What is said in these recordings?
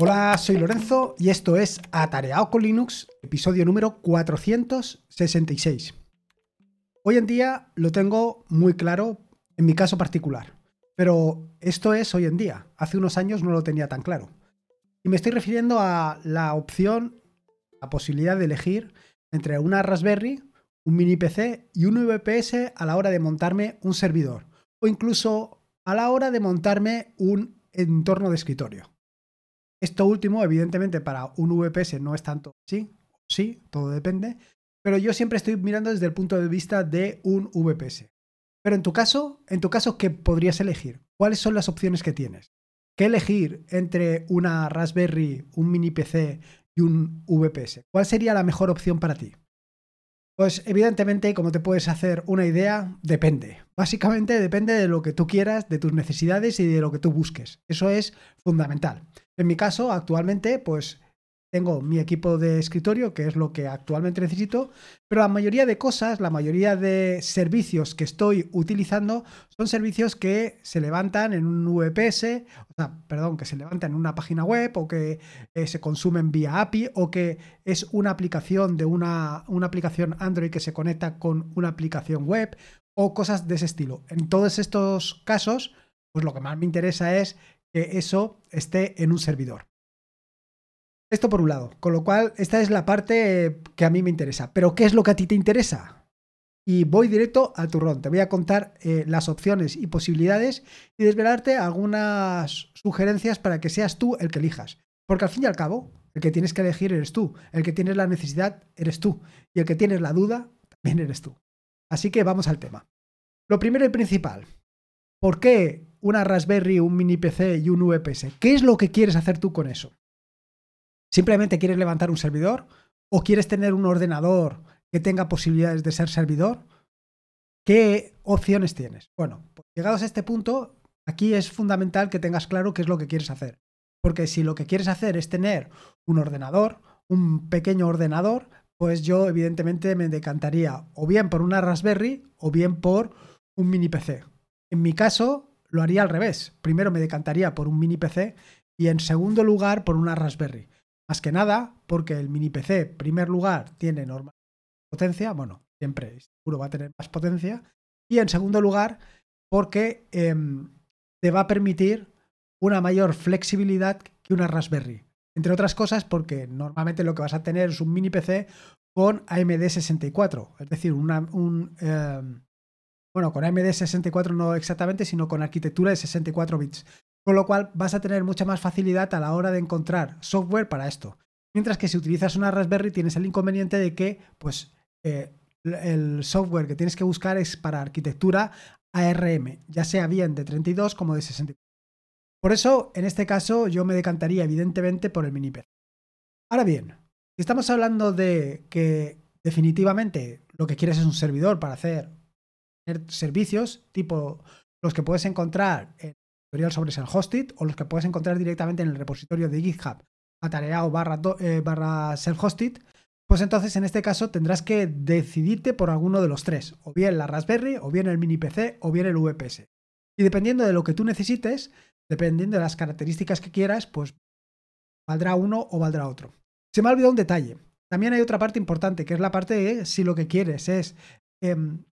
Hola, soy Lorenzo y esto es Atareado con Linux, episodio número 466. Hoy en día lo tengo muy claro en mi caso particular, pero esto es hoy en día. Hace unos años no lo tenía tan claro. Y me estoy refiriendo a la opción, la posibilidad de elegir entre una Raspberry, un mini PC y un VPS a la hora de montarme un servidor o incluso a la hora de montarme un entorno de escritorio. Esto último, evidentemente, para un VPS no es tanto sí, sí, todo depende, pero yo siempre estoy mirando desde el punto de vista de un VPS. Pero en tu caso, en tu caso, ¿qué podrías elegir? ¿Cuáles son las opciones que tienes? ¿Qué elegir entre una Raspberry, un mini PC y un VPS? ¿Cuál sería la mejor opción para ti? Pues evidentemente, como te puedes hacer una idea, depende. Básicamente depende de lo que tú quieras, de tus necesidades y de lo que tú busques. Eso es fundamental. En mi caso, actualmente, pues tengo mi equipo de escritorio, que es lo que actualmente necesito, pero la mayoría de cosas, la mayoría de servicios que estoy utilizando son servicios que se levantan en un VPS, o sea, perdón, que se levantan en una página web o que eh, se consumen vía API o que es una aplicación de una, una aplicación Android que se conecta con una aplicación web o cosas de ese estilo. En todos estos casos, pues lo que más me interesa es que eso esté en un servidor. Esto por un lado. Con lo cual, esta es la parte que a mí me interesa. Pero, ¿qué es lo que a ti te interesa? Y voy directo al turrón. Te voy a contar eh, las opciones y posibilidades y desvelarte algunas sugerencias para que seas tú el que elijas. Porque al fin y al cabo, el que tienes que elegir eres tú. El que tienes la necesidad eres tú. Y el que tienes la duda también eres tú. Así que vamos al tema. Lo primero y principal. ¿Por qué una Raspberry, un mini PC y un VPS? ¿Qué es lo que quieres hacer tú con eso? ¿Simplemente quieres levantar un servidor? ¿O quieres tener un ordenador que tenga posibilidades de ser servidor? ¿Qué opciones tienes? Bueno, pues llegados a este punto, aquí es fundamental que tengas claro qué es lo que quieres hacer. Porque si lo que quieres hacer es tener un ordenador, un pequeño ordenador, pues yo evidentemente me decantaría o bien por una Raspberry o bien por un mini PC. En mi caso, lo haría al revés. Primero me decantaría por un mini PC y en segundo lugar por una Raspberry. Más que nada porque el mini PC, en primer lugar, tiene normal potencia, bueno, siempre seguro va a tener más potencia. Y en segundo lugar, porque em, te va a permitir una mayor flexibilidad que una Raspberry. Entre otras cosas, porque normalmente lo que vas a tener es un mini PC con AMD 64, es decir, una, un, em, bueno, con AMD 64 no exactamente, sino con arquitectura de 64 bits. Con lo cual vas a tener mucha más facilidad a la hora de encontrar software para esto. Mientras que si utilizas una Raspberry tienes el inconveniente de que pues, eh, el software que tienes que buscar es para arquitectura ARM, ya sea bien de 32 como de 64. Por eso, en este caso, yo me decantaría evidentemente por el mini PC. Ahora bien, si estamos hablando de que definitivamente lo que quieres es un servidor para hacer servicios tipo los que puedes encontrar en tutorial sobre self-hosted o los que puedes encontrar directamente en el repositorio de GitHub atareado barra, eh, barra self-hosted, pues entonces en este caso tendrás que decidirte por alguno de los tres, o bien la Raspberry, o bien el mini PC, o bien el VPS. Y dependiendo de lo que tú necesites, dependiendo de las características que quieras, pues valdrá uno o valdrá otro. Se me ha olvidado un detalle. También hay otra parte importante, que es la parte de si lo que quieres es em,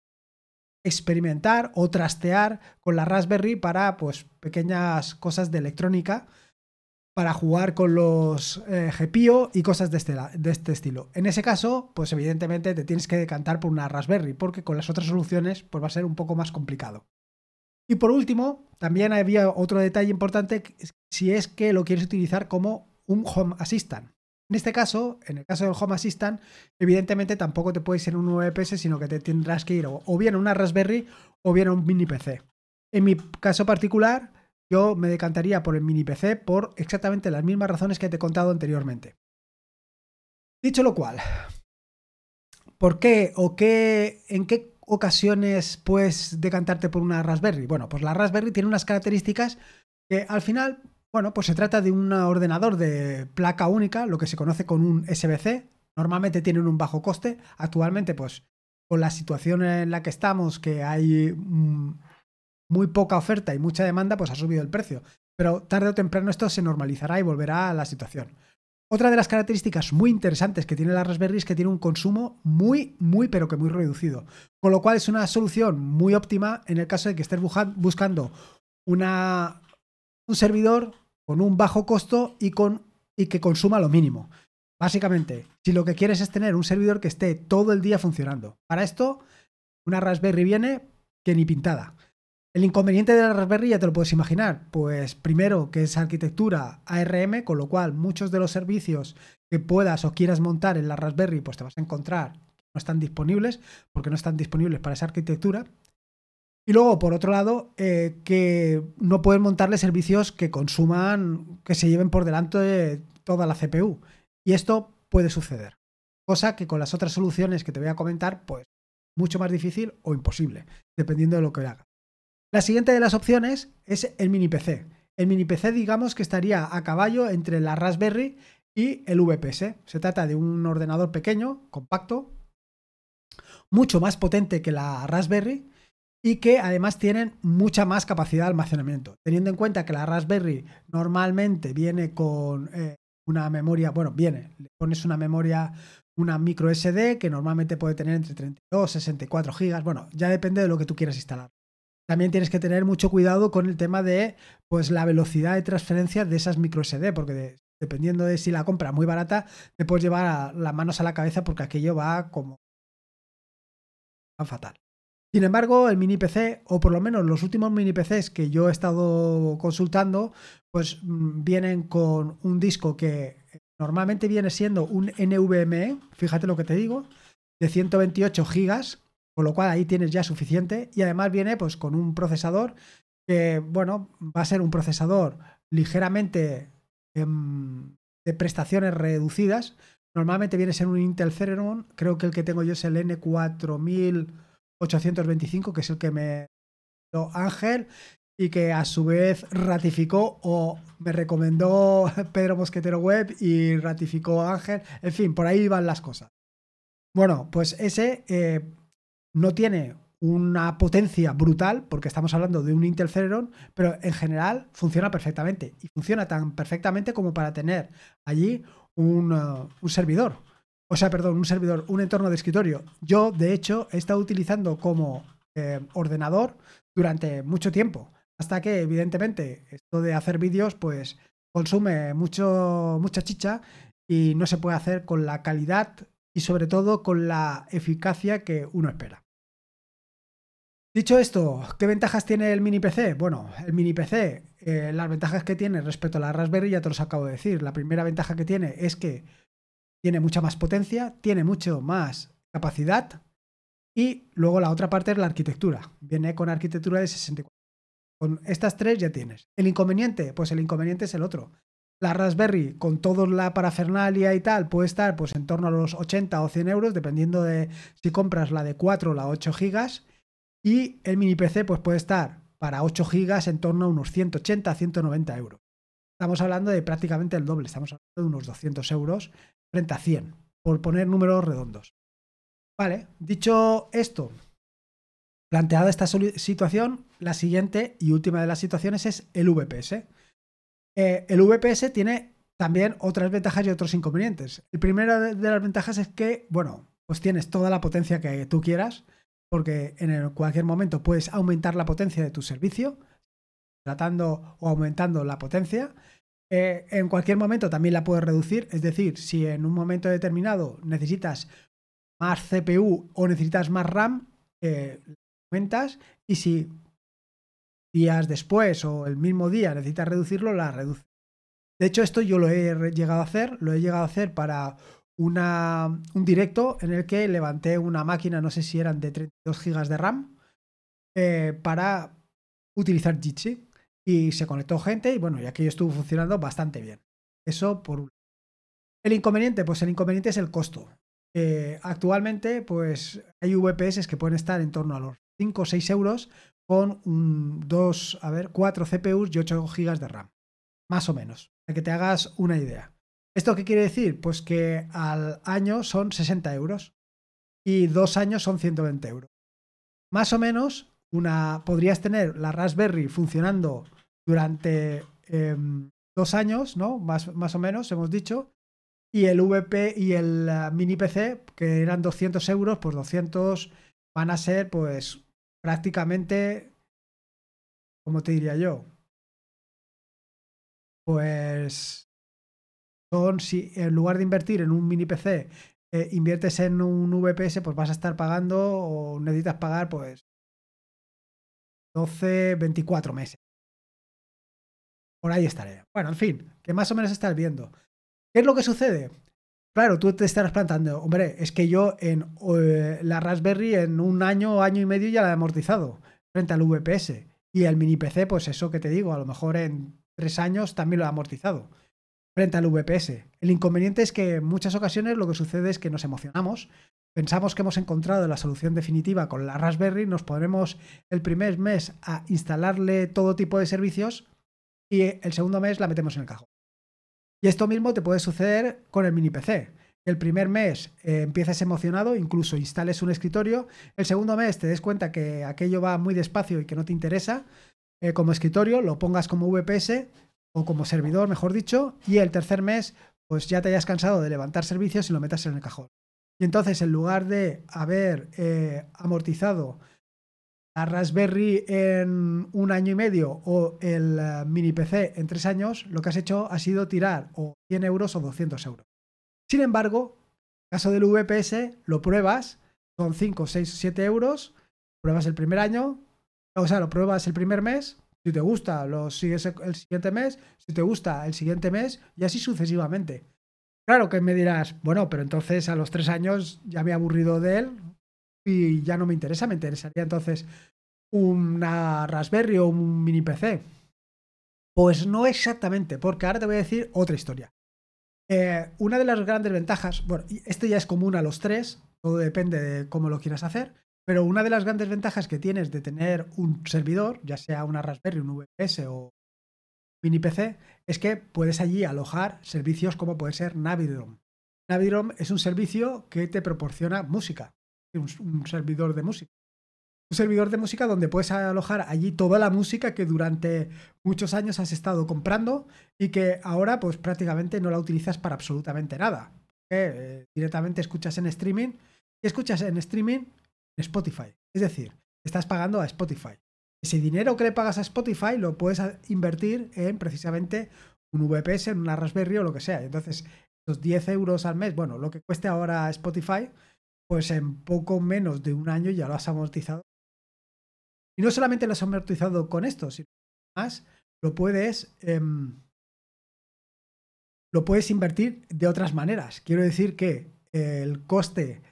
experimentar o trastear con la Raspberry para pues pequeñas cosas de electrónica para jugar con los eh, GPIO y cosas de este, de este estilo. En ese caso, pues evidentemente te tienes que decantar por una Raspberry, porque con las otras soluciones pues va a ser un poco más complicado. Y por último, también había otro detalle importante, si es que lo quieres utilizar como un Home Assistant. En este caso, en el caso del Home Assistant, evidentemente tampoco te puedes ir en un VPS, sino que te tendrás que ir o bien a una Raspberry o bien a un mini PC. En mi caso particular, yo me decantaría por el mini PC por exactamente las mismas razones que te he contado anteriormente. Dicho lo cual, ¿por qué o qué, en qué ocasiones puedes decantarte por una Raspberry? Bueno, pues la Raspberry tiene unas características que al final bueno, pues se trata de un ordenador de placa única, lo que se conoce con un SBC. Normalmente tienen un bajo coste. Actualmente, pues con la situación en la que estamos, que hay mm, muy poca oferta y mucha demanda, pues ha subido el precio. pero tarde o temprano esto se normalizará y volverá a la situación. Otra de las características muy interesantes que tiene la Raspberry es que tiene un consumo muy, muy, pero que muy reducido. Con lo cual es una solución muy óptima en el caso de que estés buscando una, un servidor con un bajo costo y, con, y que consuma lo mínimo. Básicamente, si lo que quieres es tener un servidor que esté todo el día funcionando. Para esto, una Raspberry viene que ni pintada. El inconveniente de la Raspberry ya te lo puedes imaginar, pues primero que es arquitectura ARM, con lo cual muchos de los servicios que puedas o quieras montar en la Raspberry, pues te vas a encontrar no están disponibles, porque no están disponibles para esa arquitectura. Y luego, por otro lado, eh, que no puedes montarle servicios que consuman, que se lleven por delante de toda la CPU. Y esto puede suceder. Cosa que con las otras soluciones que te voy a comentar, pues mucho más difícil o imposible, dependiendo de lo que haga. La siguiente de las opciones es el mini PC. El mini PC digamos que estaría a caballo entre la Raspberry y el VPS. Se trata de un ordenador pequeño, compacto, mucho más potente que la Raspberry y que además tienen mucha más capacidad de almacenamiento. Teniendo en cuenta que la Raspberry normalmente viene con eh, una memoria, bueno, viene, le pones una memoria, una micro SD que normalmente puede tener entre 32 y 64 gigas, bueno, ya depende de lo que tú quieras instalar también tienes que tener mucho cuidado con el tema de pues la velocidad de transferencia de esas micro SD, porque dependiendo de si la compra muy barata, te puedes llevar las manos a la cabeza porque aquello va como fatal. Sin embargo, el mini PC, o por lo menos los últimos mini PCs que yo he estado consultando, pues mm, vienen con un disco que normalmente viene siendo un NVMe, fíjate lo que te digo, de 128 gigas, con lo cual ahí tienes ya suficiente y además viene pues con un procesador que, bueno, va a ser un procesador ligeramente em, de prestaciones reducidas. Normalmente viene a ser un Intel Celeron, creo que el que tengo yo es el N4825, que es el que me dio Ángel y que a su vez ratificó o me recomendó Pedro Mosquetero Web y ratificó Ángel. En fin, por ahí van las cosas. Bueno, pues ese eh, no tiene una potencia brutal, porque estamos hablando de un Intel Celeron, pero en general funciona perfectamente. Y funciona tan perfectamente como para tener allí un, uh, servidor. O sea, perdón, un servidor, un entorno de escritorio. Yo, de hecho, he estado utilizando como eh, ordenador durante mucho tiempo. Hasta que, evidentemente, esto de hacer vídeos, pues consume mucho, mucha chicha y no se puede hacer con la calidad y sobre todo con la eficacia que uno espera. Dicho esto, ¿qué ventajas tiene el mini PC? Bueno, el mini PC, eh, las ventajas que tiene respecto a la Raspberry ya te los acabo de decir. La primera ventaja que tiene es que tiene mucha más potencia, tiene mucho más capacidad y luego la otra parte es la arquitectura. Viene con arquitectura de 64. Con estas tres ya tienes. El inconveniente, pues el inconveniente es el otro. La Raspberry con toda la parafernalia y tal puede estar pues en torno a los 80 o 100 euros dependiendo de si compras la de 4 o la 8 gigas y el mini PC pues puede estar para 8 GB en torno a unos 180 a 190 euros. Estamos hablando de prácticamente el doble, estamos hablando de unos 200 euros frente a 100, por poner números redondos. Vale, dicho esto, planteada esta situación, la siguiente y última de las situaciones es el VPS. Eh, el VPS tiene también otras ventajas y otros inconvenientes. El primero de las ventajas es que, bueno, pues tienes toda la potencia que tú quieras, porque en cualquier momento puedes aumentar la potencia de tu servicio, tratando o aumentando la potencia. Eh, en cualquier momento también la puedes reducir, es decir, si en un momento determinado necesitas más CPU o necesitas más RAM, eh, aumentas y si días después o el mismo día necesitas reducirlo, la reduces. De hecho, esto yo lo he llegado a hacer, lo he llegado a hacer para una, un directo en el que levanté una máquina, no sé si eran de 32 GB de RAM, eh, para utilizar Jitsi. Y se conectó gente y bueno, y aquello estuvo funcionando bastante bien. Eso por un El inconveniente, pues el inconveniente es el costo. Eh, actualmente, pues hay VPS que pueden estar en torno a los 5 o 6 euros con un, dos, a ver, 4 CPUs y 8 GB de RAM. Más o menos, para que te hagas una idea. ¿Esto qué quiere decir? Pues que al año son 60 euros y dos años son 120 euros. Más o menos, una, podrías tener la Raspberry funcionando durante em, dos años, ¿no? Más, más o menos, hemos dicho. Y el VP y el eh, mini PC, que eran 200 euros, pues 200 van a ser, pues, prácticamente, ¿cómo te diría yo? Pues son, si en lugar de invertir en un mini PC, eh, inviertes en un VPS, pues vas a estar pagando o necesitas pagar, pues, 12, 24 meses. Por ahí estaré. Bueno, en fin, que más o menos estás viendo. ¿Qué es lo que sucede? Claro, tú te estarás plantando, hombre, es que yo en eh, la Raspberry en un año año y medio ya la he amortizado frente al VPS. Y el mini PC, pues eso que te digo, a lo mejor en tres años también lo he amortizado frente al VPS. El inconveniente es que en muchas ocasiones lo que sucede es que nos emocionamos, pensamos que hemos encontrado la solución definitiva con la Raspberry, nos ponemos el primer mes a instalarle todo tipo de servicios y el segundo mes la metemos en el cajón. Y esto mismo te puede suceder con el mini PC. El primer mes eh, empieces emocionado, incluso instales un escritorio. El segundo mes te des cuenta que aquello va muy despacio y que no te interesa eh, como escritorio, lo pongas como VPS o como servidor, mejor dicho, y el tercer mes, pues ya te hayas cansado de levantar servicios y lo metas en el cajón. Y entonces, en lugar de haber eh, amortizado Raspberry en un año y medio o el eh, mini PC en tres años, lo que has hecho ha sido tirar o 100 euros o 200 euros. Sin embargo, caso del VPS, lo pruebas, son 5, 6, 7 euros, pruebas el primer año, o sea, lo pruebas el primer mes, si te gusta, lo sigues el siguiente mes. Si te gusta, el siguiente mes. Y así sucesivamente. Claro que me dirás, bueno, pero entonces a los tres años ya me he aburrido de él y ya no me interesa. Me interesaría entonces una Raspberry o un mini PC. Pues no exactamente, porque ahora te voy a decir otra historia. Eh, una de las grandes ventajas, bueno, esto ya es común a los tres, todo depende de cómo lo quieras hacer, pero una de las grandes ventajas que tienes de tener un servidor, ya sea una Raspberry, un VPS o mini PC, es que puedes allí alojar servicios como puede ser Navidrom. Navidrom es un servicio que te proporciona música, un, servidor de música. Un servidor de música donde puedes alojar allí toda la música que durante muchos años has estado comprando y que ahora pues prácticamente no la utilizas para absolutamente nada. Eh, directamente escuchas en streaming y escuchas en streaming Spotify. Es decir, estás pagando a Spotify. Ese dinero que le pagas a Spotify lo puedes invertir en precisamente un VPS, en una Raspberry o lo que sea. Entonces, esos 10 euros al mes, bueno, lo que cueste ahora Spotify, pues en poco menos de un año ya lo has amortizado. Y no solamente lo has amortizado con esto, sino más lo puedes, em, lo puedes invertir de otras maneras. Quiero decir que el coste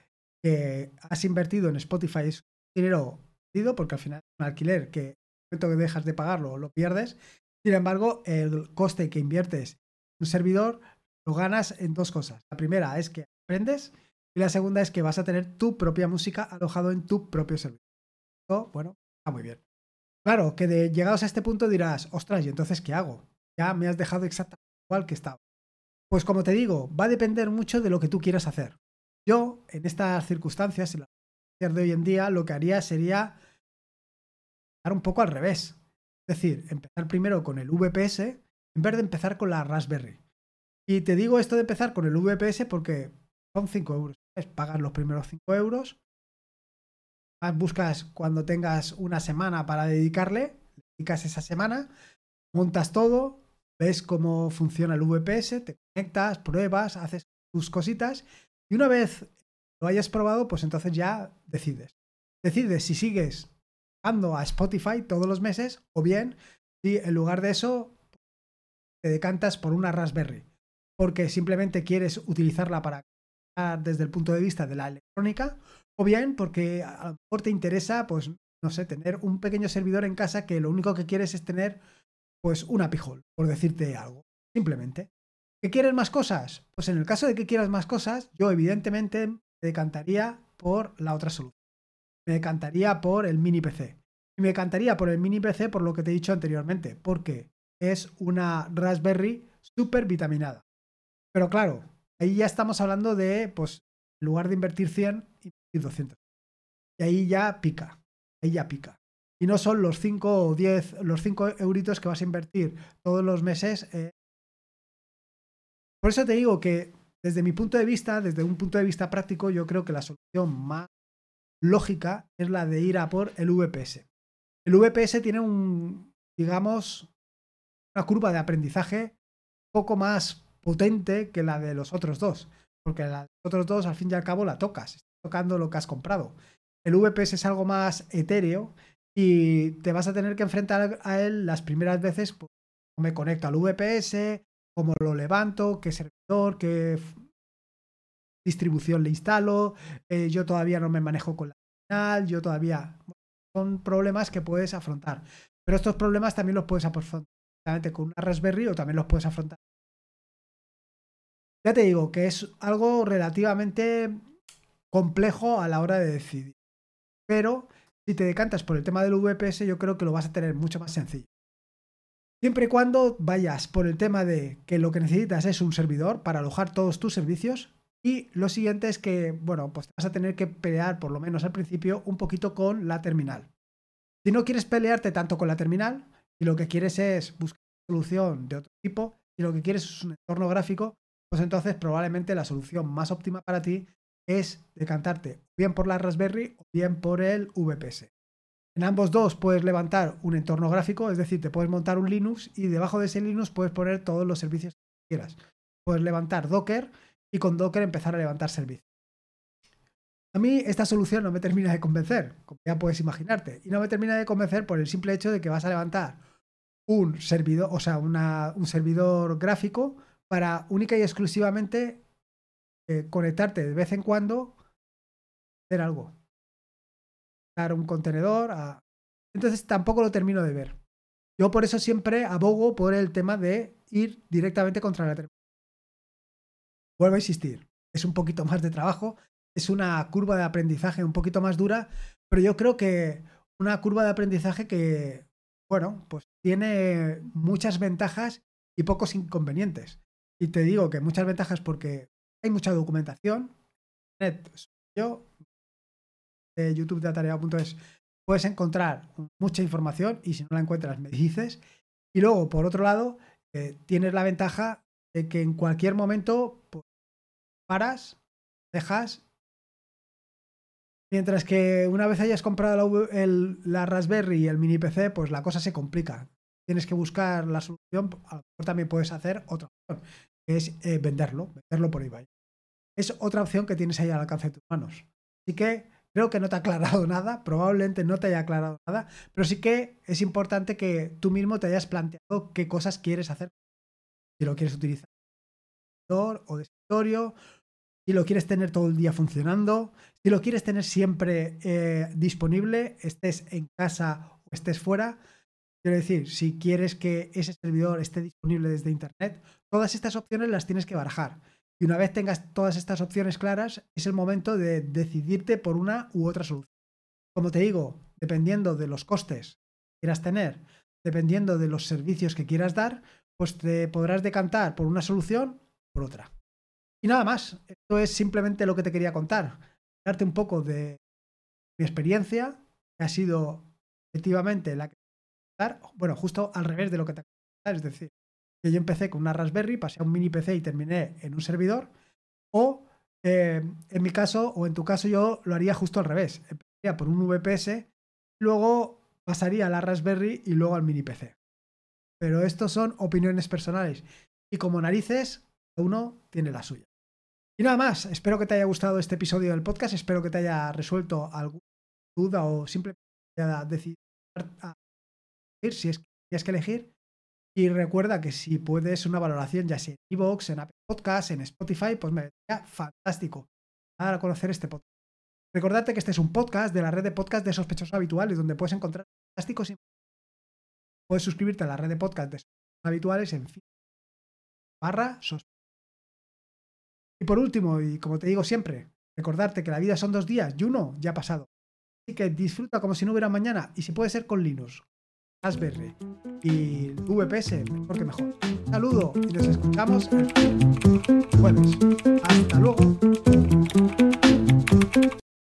que has invertido en Spotify es dinero perdido, porque al final es un alquiler que el momento que dejas de pagarlo lo pierdes. Sin embargo, el coste que inviertes en un servidor lo ganas en dos cosas. La primera es que aprendes y la segunda es que vas a tener tu propia música alojado en tu propio servidor. bueno, está muy bien. Claro, que de llegados a este punto dirás, ostras, ¿y entonces qué hago? Ya me has dejado exactamente igual que estaba. Pues como te digo, va a depender mucho de lo que tú quieras hacer. Yo, en estas circunstancias, en la de hoy en día, lo que haría sería dar un poco al revés. Es decir, empezar primero con el VPS en vez de empezar con la Raspberry. Y te digo esto de empezar con el VPS porque son 5 euros. Pagas los primeros 5 euros. Buscas cuando tengas una semana para dedicarle, dedicas esa semana, montas todo, ves cómo funciona el VPS, te conectas, pruebas, haces tus cositas y una vez lo hayas probado, pues entonces ya decides. Decides si sigues pagando a Spotify todos los meses o bien si en lugar de eso te decantas por una Raspberry porque simplemente quieres utilizarla para desde el punto de vista de la electrónica o bien porque a lo mejor te interesa pues no sé tener un pequeño servidor en casa que lo único que quieres es tener pues una pijol por decirte algo simplemente ¿Qué quieres más cosas? Pues en el caso de que quieras más cosas, yo evidentemente me decantaría por la otra solución. Me decantaría por el mini PC. Y me decantaría por el mini PC por lo que te he dicho anteriormente, porque es una Raspberry súper vitaminada. Pero claro, ahí ya estamos hablando de, pues, en lugar de invertir 100, invertir 200. Y ahí ya pica, ahí ya pica. y no son los 5 o 10, los 5 euritos que vas a invertir todos los meses. Eh. Por eso te digo que desde mi punto de vista, desde un punto de vista práctico, yo creo que la solución más lógica es la de ir a por el VPS. El VPS tiene un, digamos, una curva de aprendizaje poco más potente que la de los otros dos. Porque la de los otros dos, al fin y al cabo, la tocas. Tocando lo que has comprado. El VPS es algo más etéreo y te vas a tener que enfrentar a él las primeras veces. Pues, me conecto al VPS, cómo lo levanto, qué servidor, qué distribución le instalo. Eh, yo todavía no me manejo con la final, yo todavía. Son problemas que puedes afrontar. Pero estos problemas también los puedes afrontar con una Raspberry o también los puedes afrontar. Ya te digo que es algo relativamente complejo a la hora de decidir. Pero si te decantas por el tema del VPS, yo creo que lo vas a tener mucho más sencillo. Siempre y cuando vayas por el tema de que lo que necesitas es un servidor para alojar todos tus servicios. Y lo siguiente es que, bueno, pues vas a tener que pelear, por lo menos al principio, un poquito con la terminal. Si no quieres pelearte tanto con la terminal, y lo que quieres es buscar una solución de otro tipo, y lo que quieres es un entorno gráfico, pues entonces probablemente la solución más óptima para ti es decantarte bien por la Raspberry o bien por el VPS. En ambos dos puedes levantar un entorno gráfico, es decir, te puedes montar un Linux y debajo de ese Linux puedes poner todos los servicios que quieras. Puedes levantar Docker y con Docker empezar a levantar servicios. A mí esta solución no me termina de convencer, como ya puedes imaginarte, y no me termina de convencer por el simple hecho de que vas a levantar un servidor, o sea, un servidor gráfico para única y exclusivamente eh, conectarte de vez en cuando, hacer algo. Dar un contenedor. Entonces tampoco lo termino de ver. Yo por eso siempre abogo por el tema de ir directamente contra la. Vuelvo a insistir, es un poquito más de trabajo, es una curva de aprendizaje un poquito más dura, pero yo creo que una curva de aprendizaje que, bueno, pues tiene muchas ventajas y pocos inconvenientes. Y te digo que muchas ventajas porque hay mucha documentación. Yo, de YouTube de Atareado.es, puedes encontrar mucha información y si no la encuentras me dices. Y luego, por otro lado, eh, tienes la ventaja de que en cualquier momento pues, paras, dejas. Mientras que una vez hayas comprado la, Raspberry y el mini PC, pues la cosa se complica. Tienes que buscar la solución. A lo mejor también puedes hacer otra opción, que es eh, venderlo, venderlo por eBay es otra opción que tienes ahí al alcance de tus manos. Así que creo que no te ha aclarado nada, probablemente no te haya aclarado nada, pero sí que es importante que tú mismo te hayas planteado qué cosas quieres hacer. Si lo quieres utilizar o de escritorio, si lo quieres tener todo el día funcionando, si lo quieres tener siempre eh, disponible, estés en casa o estés fuera. Quiero decir, si quieres que ese servidor esté disponible desde Internet, todas estas opciones las tienes que barajar. Y una vez tengas todas estas opciones claras, es el momento de decidirte por una u otra solución. Como te digo, dependiendo de los costes que quieras tener, dependiendo de los servicios que quieras dar, pues te podrás decantar por una solución o por otra. Y nada más, esto es simplemente lo que te quería contar. Darte un poco de mi experiencia, que ha sido efectivamente la que bueno, justo al revés de lo que te es decir, que yo empecé con una Raspberry, pasé a un mini PC y terminé en un servidor. O eh, en mi caso, o en tu caso, yo lo haría justo al revés. Empezaría por un VPS, luego pasaría a la Raspberry y luego al mini PC. Pero estos son opiniones personales. Y como narices, uno tiene la suya. Y nada más, espero que te haya gustado este episodio del podcast, espero que te haya resuelto alguna duda o simplemente haya decidido si es que tienes que elegir. Y recuerda que si puedes una valoración, ya sea en Evox, en Apple Podcasts, en Spotify, pues me vendría fantástico a conocer este podcast. Recordarte que este es un podcast de la red de podcast de sospechosos habituales, donde puedes encontrar fantásticos. Puedes suscribirte a la red de podcast de sospechosos habituales en fin barra Y por último, y como te digo siempre, recordarte que la vida son dos días y uno ya ha pasado. Así que disfruta como si no hubiera mañana y si puede ser con Linux, Raspberry y VPS, mejor que mejor. saludo y nos escuchamos el jueves. Hasta luego.